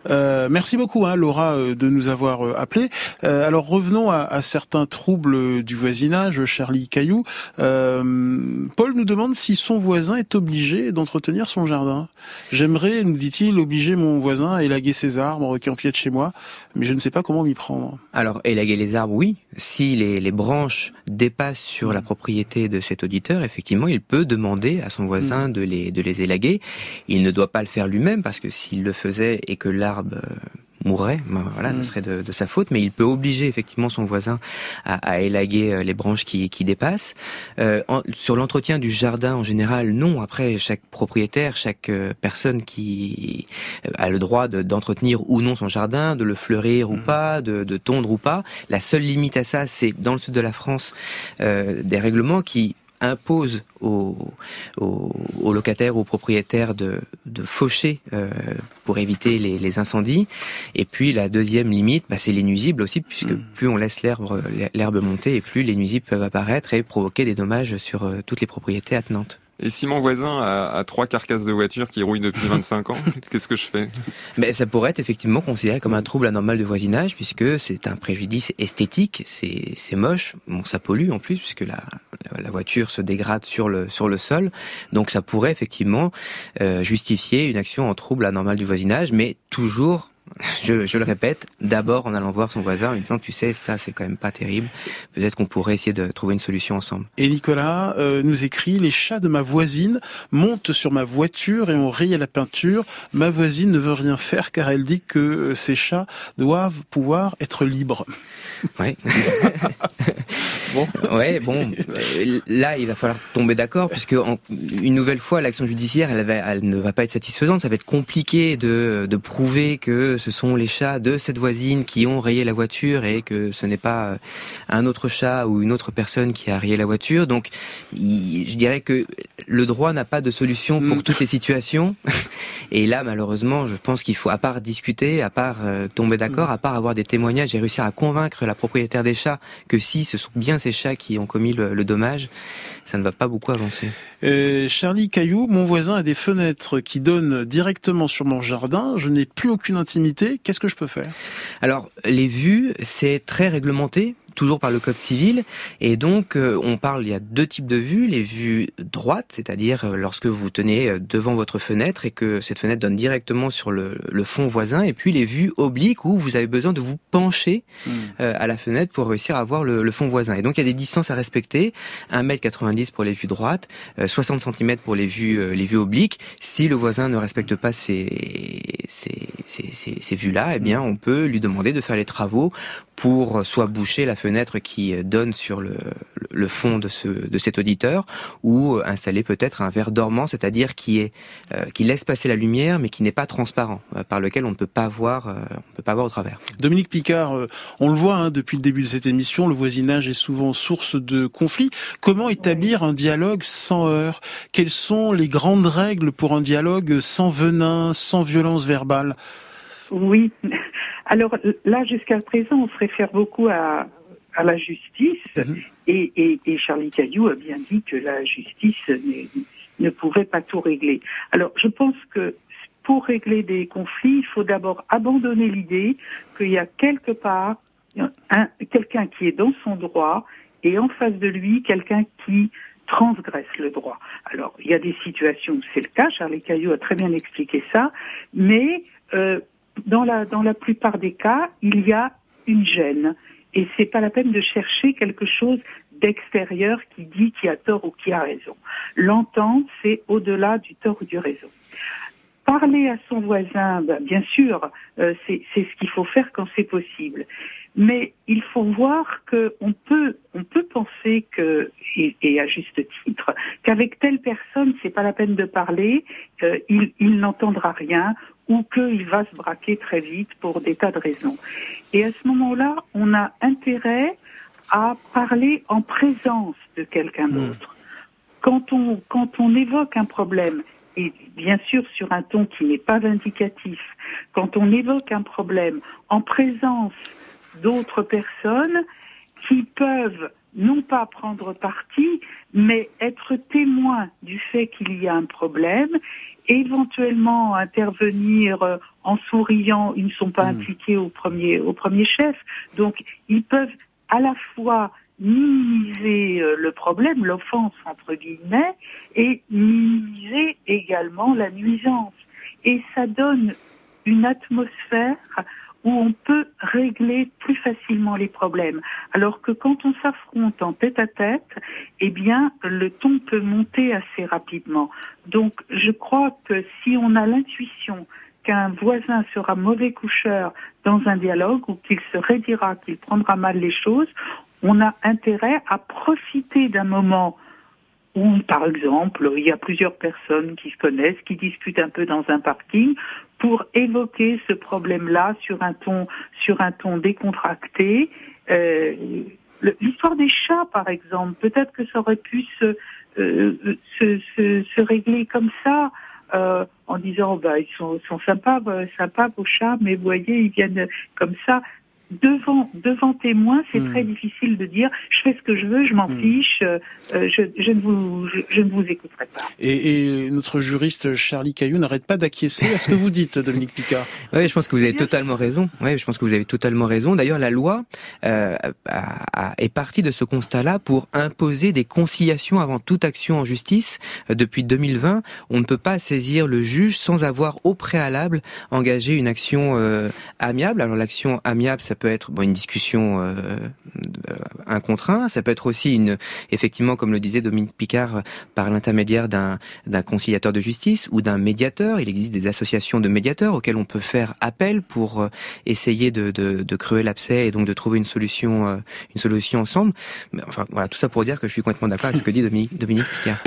Euh, merci beaucoup, hein, Laura, euh, de nous avoir euh, appelés. Euh, alors revenons à, à certains troubles du voisinage, Charlie Caillou. Euh, Paul nous demande si son voisin est obligé d'entretenir son jardin. J'aimerais, nous dit-il, obliger mon voisin à élaguer ses arbres qui empiètent chez moi, mais je ne sais pas comment m'y prendre. Alors, élaguer les arbres, oui. Si les, les branches dépassent sur la propriété de cet auditeur, effectivement, il peut demander à son voisin de, les, de les élaguer. Il ne doit pas le faire lui-même, parce que s'il le faisait et que l'arbre euh, mourrait, ben voilà, Mm. ce serait de, de sa faute, mais il peut obliger effectivement son voisin à, à élaguer euh, les branches qui, qui dépassent. Euh, en- sur l'entretien du jardin en général, non. Après, chaque propriétaire, chaque personne qui a le droit de- d'entretenir ou non son jardin, de le fleurir ou pas, de, de tondre ou pas. La seule limite à ça, c'est dans le sud de la France euh, des règlements qui imposent aux, aux, aux locataires, aux propriétaires de, de faucher euh, pour éviter les, les incendies. Et puis la deuxième limite, bah, c'est les nuisibles aussi, puisque plus on laisse l'herbe l'herbe monter, et plus les nuisibles peuvent apparaître et provoquer des dommages sur euh, toutes les propriétés attenantes. Et si mon voisin a, trois carcasses de voiture qui rouillent depuis 25 ans, qu'est-ce que je fais? Mais ça pourrait être effectivement considéré comme un trouble anormal de voisinage, puisque c'est un préjudice esthétique, c'est moche, bon ça pollue en plus, puisque la, la, la voiture se dégrade sur le, sur le sol, donc ça pourrait effectivement euh, justifier une action en trouble anormal du voisinage, mais toujours je, je le répète, d'abord en allant voir son voisin en lui disant, tu sais, ça c'est quand même pas terrible. Peut-être qu'on pourrait essayer de trouver une solution ensemble. Et Nicolas euh, nous écrit les chats de ma voisine montent sur ma voiture et ont rayé la peinture. Ma voisine ne veut rien faire car elle dit que euh, ces chats doivent pouvoir être libres. Ouais. bon. Ouais, bon. euh, Là, il va falloir tomber d'accord puisque en- une nouvelle fois, l'action judiciaire, elle, va- elle ne va pas être satisfaisante. Ça va être compliqué de, de prouver que ce sont les chats de cette voisine qui ont rayé la voiture et que ce n'est pas euh, un autre chat ou une autre personne qui a rayé la voiture. Donc, je dirais que le droit n'a pas de solution pour toutes les situations. Et là, malheureusement, je pense qu'il faut, à part discuter, à part euh, tomber d'accord, à part avoir des témoignages et réussir à convaincre la propriétaire des chats que si ce sont bien ces chats qui ont commis le, le dommage, ça ne va pas beaucoup avancer. Euh, Charlie Caillou, mon voisin a des fenêtres qui donnent directement sur mon jardin. Je n'ai plus aucune intimité. Qu'est-ce que je peux faire? Alors, les vues, c'est très réglementé toujours par le code civil. Et donc euh, on parle il y a deux types de vues. Les vues droites c'est-à-dire euh, lorsque vous tenez euh, devant votre fenêtre et que cette fenêtre donne directement sur le, le fond voisin. Et puis les vues obliques où vous avez besoin de vous pencher euh, à la fenêtre pour réussir à voir le, le fond voisin. Et donc il y a des distances à respecter. 1m90 pour les vues droites euh, 60 cm pour les vues les vues obliques. Si le voisin ne respecte pas ces ces, ces, ces, ces vues-là, eh bien, on peut lui demander de faire les travaux pour soit boucher la fenêtre qui donne sur le, le fond de, ce, de cet auditeur, ou installer peut-être un verre dormant, c'est-à-dire qui est euh, qui laisse passer la lumière, mais qui n'est pas transparent, euh, par lequel on ne peut pas voir, euh, on peut pas voir au travers. Dominique Picard, euh, on le voit hein, depuis le début de cette émission, le voisinage est souvent source de conflits. Comment établir un dialogue sans heurts? Quelles sont les grandes règles pour un dialogue sans venin, sans violence verbale? Oui. Alors là, jusqu'à présent, on se réfère beaucoup à, à la justice et, et, et Charlie Caillou a bien dit que la justice ne pourrait pas tout régler. Alors je pense que pour régler des conflits, il faut d'abord abandonner l'idée qu'il y a quelque part un- quelqu'un qui est dans son droit et en face de lui quelqu'un qui transgresse le droit. Alors, il y a des situations où c'est le cas, Charlie Caillou a très bien expliqué ça, mais euh, dans, la, dans la plupart des cas, il y a une gêne. Et c'est pas la peine de chercher quelque chose d'extérieur qui dit qui a tort ou qui a raison. L'entente, c'est au-delà du tort ou du raison. Parler à son voisin, ben, bien sûr, euh, c'est ce qu'il faut faire quand c'est possible. Mais il faut voir que on peut, on peut penser que, et, à juste titre, qu'avec telle personne, c'est pas la peine de parler, euh, il n'entendra rien ou qu'il va se braquer très vite pour des tas de raisons. Et à ce moment-là, on a intérêt à parler en présence de quelqu'un d'autre. Quand on, quand on évoque un problème, et bien sûr sur un ton qui n'est pas vindicatif, quand on évoque un problème en présence d'autres personnes qui peuvent non pas prendre parti, mais être témoins du fait qu'il y a un problème, éventuellement intervenir euh, en souriant, ils ne sont pas impliqués au premier, au premier chef. Donc, ils peuvent à la fois minimiser euh, le problème, l'offense entre guillemets, et minimiser également la nuisance. Et ça donne une atmosphère où on peut régler plus facilement les problèmes. Alors que quand on s'affronte en tête à tête, eh bien, le ton peut monter assez rapidement. Donc, je crois que si on a l'intuition qu'un voisin sera mauvais coucheur dans un dialogue ou qu'il se raidira, qu'il prendra mal les choses, on a intérêt à profiter d'un moment où, par exemple, il y a plusieurs personnes qui se connaissent, qui discutent un peu dans un parking, pour évoquer ce problème-là sur un ton, sur un ton décontracté. Euh, L'histoire des chats, par exemple, peut-être que ça aurait pu se, euh, se, se, se régler comme ça. euh, en disant bah ils sont, sont sympas, euh, sympas vos chats, mais vous voyez ils viennent comme ça. Devant devant témoin, c'est Hmm. très difficile de dire je fais ce que je veux, je m'en Hmm. fiche, euh, euh, je, je ne vous je, je ne vous écouterai pas. Et, et notre juriste Charlie Caillou n'arrête pas d'acquiescer à ce que vous dites, Dominique Picard. Oui, je pense que vous avez totalement raison. Oui, je pense que vous avez totalement raison. D'ailleurs, la loi euh, a- a- est partie de ce constat-là pour imposer des conciliations avant toute action en justice. Euh, Depuis 2020, on ne peut pas saisir le juge sans avoir au préalable engagé une action euh, amiable. Alors l'action amiable, ça peut être une discussion euh, un contre un. Ça peut être aussi une, effectivement, comme le disait Dominique Picard, par l'intermédiaire d'un conciliateur de justice ou d'un médiateur. Il existe des associations de médiateurs auxquelles on peut faire appel pour euh, essayer de, de, de crever l'abcès et donc de trouver une solution, euh, une solution ensemble. Mais enfin, voilà, tout ça pour dire que je suis complètement d'accord avec ce que dit Dominique, Dominique Picard.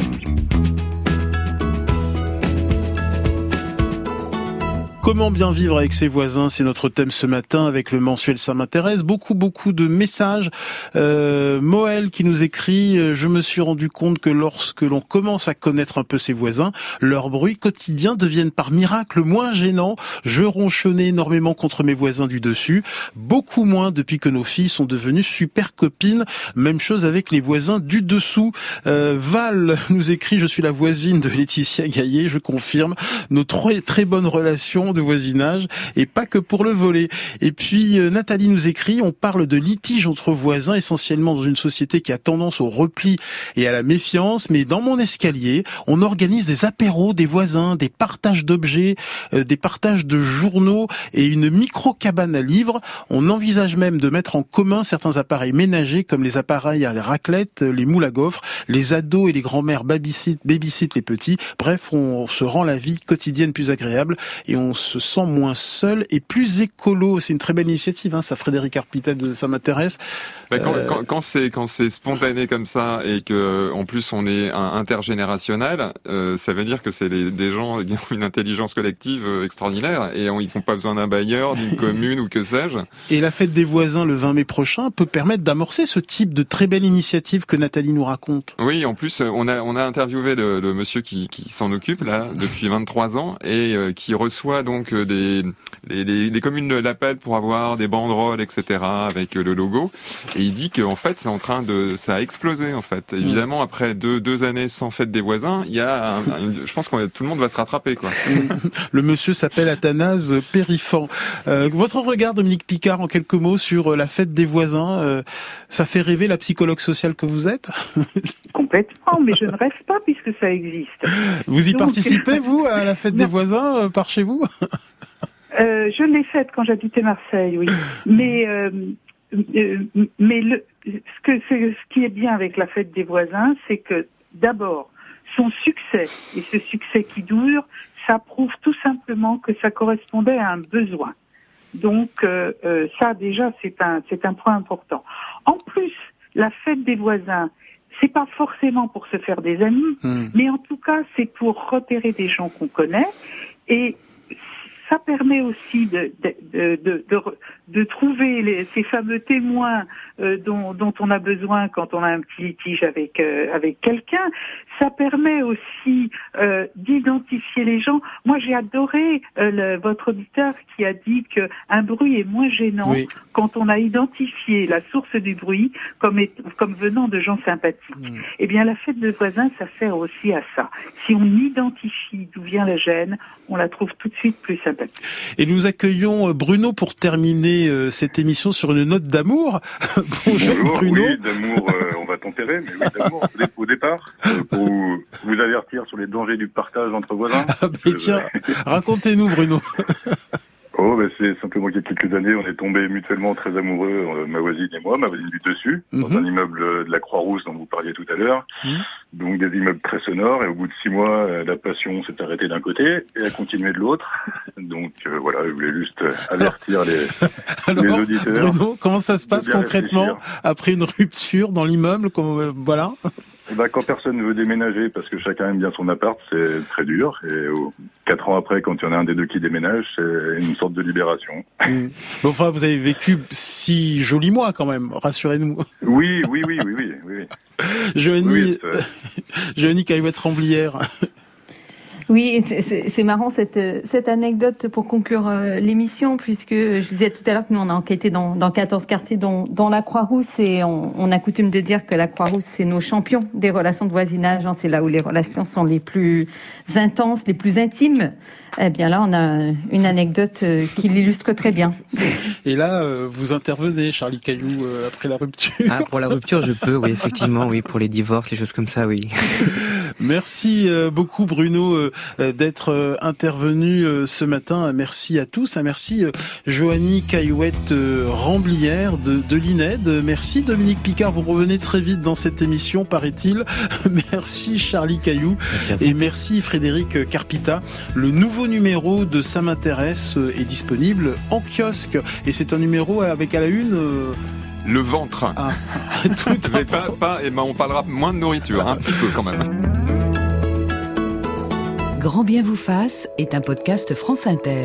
Comment bien vivre avec ses voisins C'est notre thème ce matin avec le mensuel Ça m'intéresse. Beaucoup, beaucoup de messages. Euh, Moël qui nous écrit euh, Je me suis rendu compte que lorsque l'on commence à connaître un peu ses voisins, leurs bruits quotidiens deviennent par miracle moins gênants. Je ronchonnais énormément contre mes voisins du dessus. Beaucoup moins depuis que nos filles sont devenues super copines. Même chose avec les voisins du dessous. Euh, Val nous écrit Je suis la voisine de Laetitia Gaillet. Je confirme nos très, très bonnes relations de voisinage et pas que pour le voler. Et puis euh, Nathalie nous écrit, on parle de litige entre voisins essentiellement dans une société qui a tendance au repli et à la méfiance, mais dans mon escalier, on organise des apéros des voisins, des partages d'objets, euh, des partages de journaux et une micro cabane à livres. On envisage même de mettre en commun certains appareils ménagers comme les appareils à raclette, les moules à gaufres, les ados et les grands-mères babysit, babysit les petits. Bref, on se rend la vie quotidienne plus agréable et on se sent moins seul et plus écolo. C'est une très belle initiative, hein, ça, Frédéric Arpita, ça m'intéresse. Bah, quand, Euh, quand, quand c'est quand c'est spontané comme ça et que en plus on est intergénérationnel, euh, ça veut dire que c'est des gens qui ont une intelligence collective euh, extraordinaire et on, ils n'ont pas besoin d'un bailleur, d'une commune ou que sais-je. Et la fête des voisins le 20 mai prochain peut permettre d'amorcer ce type de très belle initiative que Nathalie nous raconte. Oui, en plus, on a, on a interviewé le, le monsieur qui, qui s'en occupe là depuis 23 ans et euh, qui reçoit donc euh, des les, les, les communes l'appellent pour avoir des banderoles, etc. avec euh, le logo. Et il dit qu'en fait, c'est en train de, ça a explosé en fait. Évidemment, après deux, deux années sans fête des voisins, il y a, un- un- je pense que tout le monde va se rattraper quoi. Le monsieur s'appelle Athanase Périfan. Euh, votre regard, Dominique Picard, en quelques mots sur euh, la fête des voisins, euh, ça fait rêver la psychologue sociale que vous êtes? Complètement, mais je ne rêve pas puisque ça existe. Vous y Donc- participez, vous, à la fête des voisins euh, par chez vous? Euh, je l'ai faite quand j'habitais Marseille, oui. Mais euh, euh, mais le, ce que ce qui est bien avec la fête des voisins, c'est que d'abord son succès et ce succès qui dure, ça prouve tout simplement que ça correspondait à un besoin. Donc euh, ça déjà c'est un c'est un point important. En plus, la fête des voisins, c'est pas forcément pour se faire des amis, mais en tout cas c'est pour repérer des gens qu'on connaît. Et ça permet aussi de, de, de, de, de, de trouver les, ces fameux témoins euh, dont, dont on a besoin quand on a un petit litige avec, euh, avec quelqu'un. Ça permet aussi euh, d'identifier les gens. Moi, j'ai adoré le- votre auditeur qui a dit qu'un bruit est moins gênant Oui. quand on a identifié la source du bruit comme, est- comme venant de gens sympathiques. Eh bien, la fête de voisins, ça sert aussi à ça. Si on identifie d'où vient la gêne, on la trouve tout de suite plus sympathique. Et nous accueillons euh, Bruno pour terminer euh, cette émission sur une note d'amour. Bonjour, Bonjour, Bruno. oui, d'amour, euh, on va tempérer, mais oui, d'amour, au dé- au départ, euh, pour vous, vous avertir sur les dangers du partage entre voisins. Ah, ben, tiens, racontez-nous, Bruno. Oh, ben, c'est simplement qu'il y a quelques années, on est tombés mutuellement très amoureux, euh, ma voisine et moi, ma voisine du dessus, dans Mhm. un immeuble euh, de la Croix-Rousse dont vous parliez tout à l'heure. Donc des immeubles très sonores, et au bout de six mois, euh, la passion s'est arrêtée d'un côté et a continué de l'autre. Donc euh, voilà, je voulais juste avertir les, Alors, les auditeurs. Bruno, comment ça se passe concrètement réfléchir. après une rupture dans l'immeuble Voilà. Ben, quand personne ne veut déménager parce que chacun aime bien son appart, c'est très dur. Et oh, quatre ans après, quand il y en a un des deux qui déménage, c'est une sorte de libération. Mm. Bon, enfin, vous avez vécu six jolis mois quand même, rassurez-nous. Oui, oui, oui, oui, oui, oui. Joanie, Oui, Joanie Caillouette Ramblière. Oui, c'est marrant cette, cette anecdote pour conclure euh, l'émission, puisque je disais tout à l'heure que nous, on a enquêté dans, dans 14 quartiers, dont, la Croix-Rousse, et on, on, a coutume de dire que la Croix-Rousse, c'est nos champions des relations de voisinage. Hein. c'est là où les relations sont les plus intenses, les plus intimes. Eh bien là, on a une anecdote euh, qui l'illustre très bien. Et là, euh, vous intervenez, Charlie Caillou, euh, après la rupture. Ah, pour la rupture, je peux, oui, effectivement, oui, pour les divorces, les choses comme ça, oui. Merci beaucoup, Bruno, d'être intervenu ce matin. Merci à tous. Merci, Joanie Caillouette Ramblière de, de l'INED. Merci, Dominique Picard. Vous revenez très vite dans cette émission, paraît-il. Merci, Charlie Caillou. et merci, Frédéric Carpita. Le nouveau numéro de Ça m'intéresse euh, est disponible en kiosque. Et c'est un numéro avec à la une... Le ventre. Ah, tout Mais pas, pas, et ben on parlera moins de nourriture, un petit peu quand même. Grand bien vous fasse est un podcast France Inter.